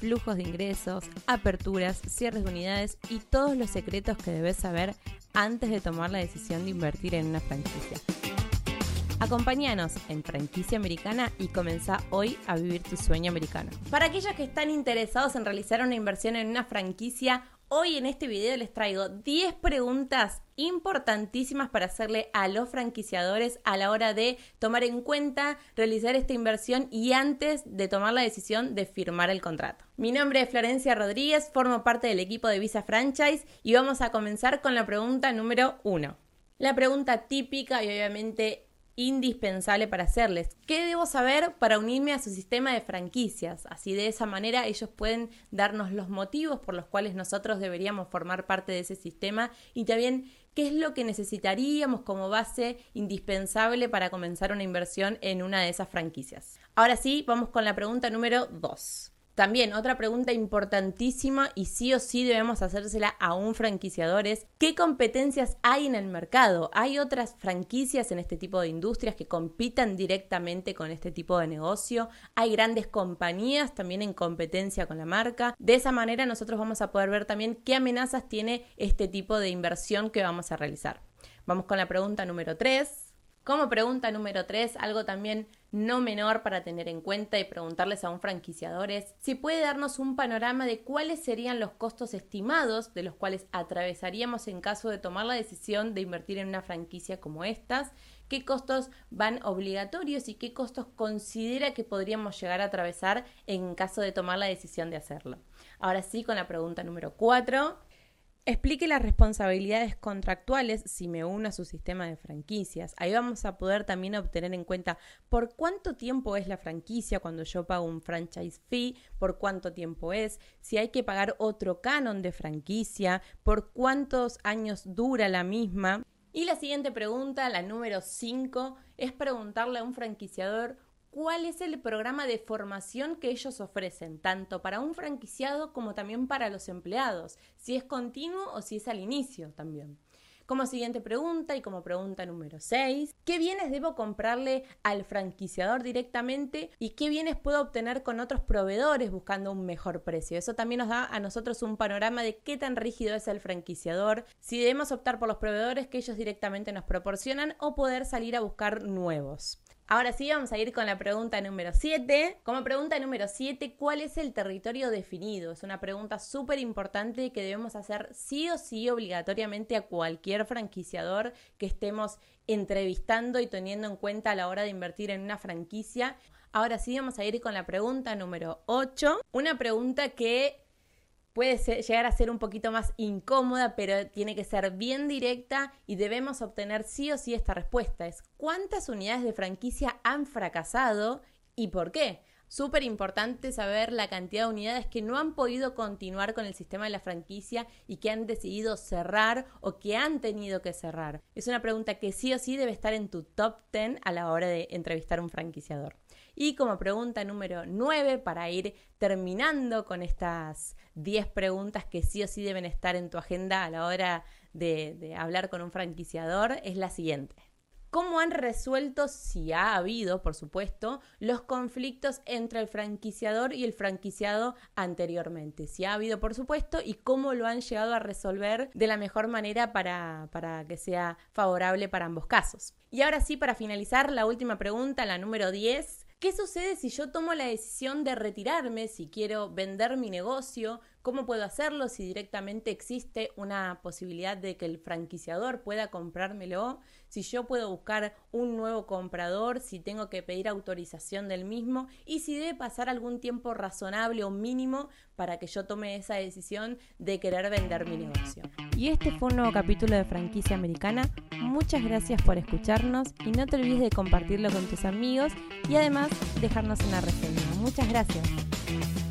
flujos de ingresos, aperturas, cierres de unidades y todos los secretos que debes saber antes de tomar la decisión de invertir en una franquicia. Acompáñanos en Franquicia Americana y comenzá hoy a vivir tu sueño americano. Para aquellos que están interesados en realizar una inversión en una franquicia, hoy en este video les traigo 10 preguntas importantísimas para hacerle a los franquiciadores a la hora de tomar en cuenta, realizar esta inversión y antes de tomar la decisión de firmar el contrato. Mi nombre es Florencia Rodríguez, formo parte del equipo de Visa Franchise y vamos a comenzar con la pregunta número 1. La pregunta típica y obviamente indispensable para hacerles. ¿Qué debo saber para unirme a su sistema de franquicias? Así de esa manera ellos pueden darnos los motivos por los cuales nosotros deberíamos formar parte de ese sistema y también qué es lo que necesitaríamos como base indispensable para comenzar una inversión en una de esas franquicias. Ahora sí, vamos con la pregunta número 2. También otra pregunta importantísima y sí o sí debemos hacérsela a un franquiciador es ¿qué competencias hay en el mercado? ¿Hay otras franquicias en este tipo de industrias que compitan directamente con este tipo de negocio? ¿Hay grandes compañías también en competencia con la marca? De esa manera nosotros vamos a poder ver también qué amenazas tiene este tipo de inversión que vamos a realizar. Vamos con la pregunta número 3. Como pregunta número 3, algo también no menor para tener en cuenta y preguntarles a un franquiciador es si puede darnos un panorama de cuáles serían los costos estimados de los cuales atravesaríamos en caso de tomar la decisión de invertir en una franquicia como estas, qué costos van obligatorios y qué costos considera que podríamos llegar a atravesar en caso de tomar la decisión de hacerlo. Ahora sí, con la pregunta número 4. Explique las responsabilidades contractuales si me uno a su sistema de franquicias. Ahí vamos a poder también obtener en cuenta por cuánto tiempo es la franquicia cuando yo pago un franchise fee, por cuánto tiempo es, si hay que pagar otro canon de franquicia, por cuántos años dura la misma. Y la siguiente pregunta, la número 5, es preguntarle a un franquiciador cuál es el programa de formación que ellos ofrecen, tanto para un franquiciado como también para los empleados, si es continuo o si es al inicio también. Como siguiente pregunta y como pregunta número 6, ¿qué bienes debo comprarle al franquiciador directamente y qué bienes puedo obtener con otros proveedores buscando un mejor precio? Eso también nos da a nosotros un panorama de qué tan rígido es el franquiciador, si debemos optar por los proveedores que ellos directamente nos proporcionan o poder salir a buscar nuevos. Ahora sí, vamos a ir con la pregunta número 7. Como pregunta número 7, ¿cuál es el territorio definido? Es una pregunta súper importante que debemos hacer sí o sí obligatoriamente a cualquier franquiciador que estemos entrevistando y teniendo en cuenta a la hora de invertir en una franquicia. Ahora sí, vamos a ir con la pregunta número 8. Una pregunta que puede llegar a ser un poquito más incómoda, pero tiene que ser bien directa y debemos obtener sí o sí esta respuesta. Es ¿cuántas unidades de franquicia han fracasado y por qué? Súper importante saber la cantidad de unidades que no han podido continuar con el sistema de la franquicia y que han decidido cerrar o que han tenido que cerrar. Es una pregunta que sí o sí debe estar en tu top 10 a la hora de entrevistar a un franquiciador. Y como pregunta número 9, para ir terminando con estas 10 preguntas que sí o sí deben estar en tu agenda a la hora de, de hablar con un franquiciador, es la siguiente. ¿Cómo han resuelto, si ha habido, por supuesto, los conflictos entre el franquiciador y el franquiciado anteriormente? Si ha habido, por supuesto, y cómo lo han llegado a resolver de la mejor manera para, para que sea favorable para ambos casos. Y ahora sí, para finalizar, la última pregunta, la número 10. ¿Qué sucede si yo tomo la decisión de retirarme, si quiero vender mi negocio? ¿Cómo puedo hacerlo si directamente existe una posibilidad de que el franquiciador pueda comprármelo? Si yo puedo buscar un nuevo comprador, si tengo que pedir autorización del mismo y si debe pasar algún tiempo razonable o mínimo para que yo tome esa decisión de querer vender mi negocio. Y este fue un nuevo capítulo de Franquicia Americana. Muchas gracias por escucharnos y no te olvides de compartirlo con tus amigos y además dejarnos una reseña. Muchas gracias.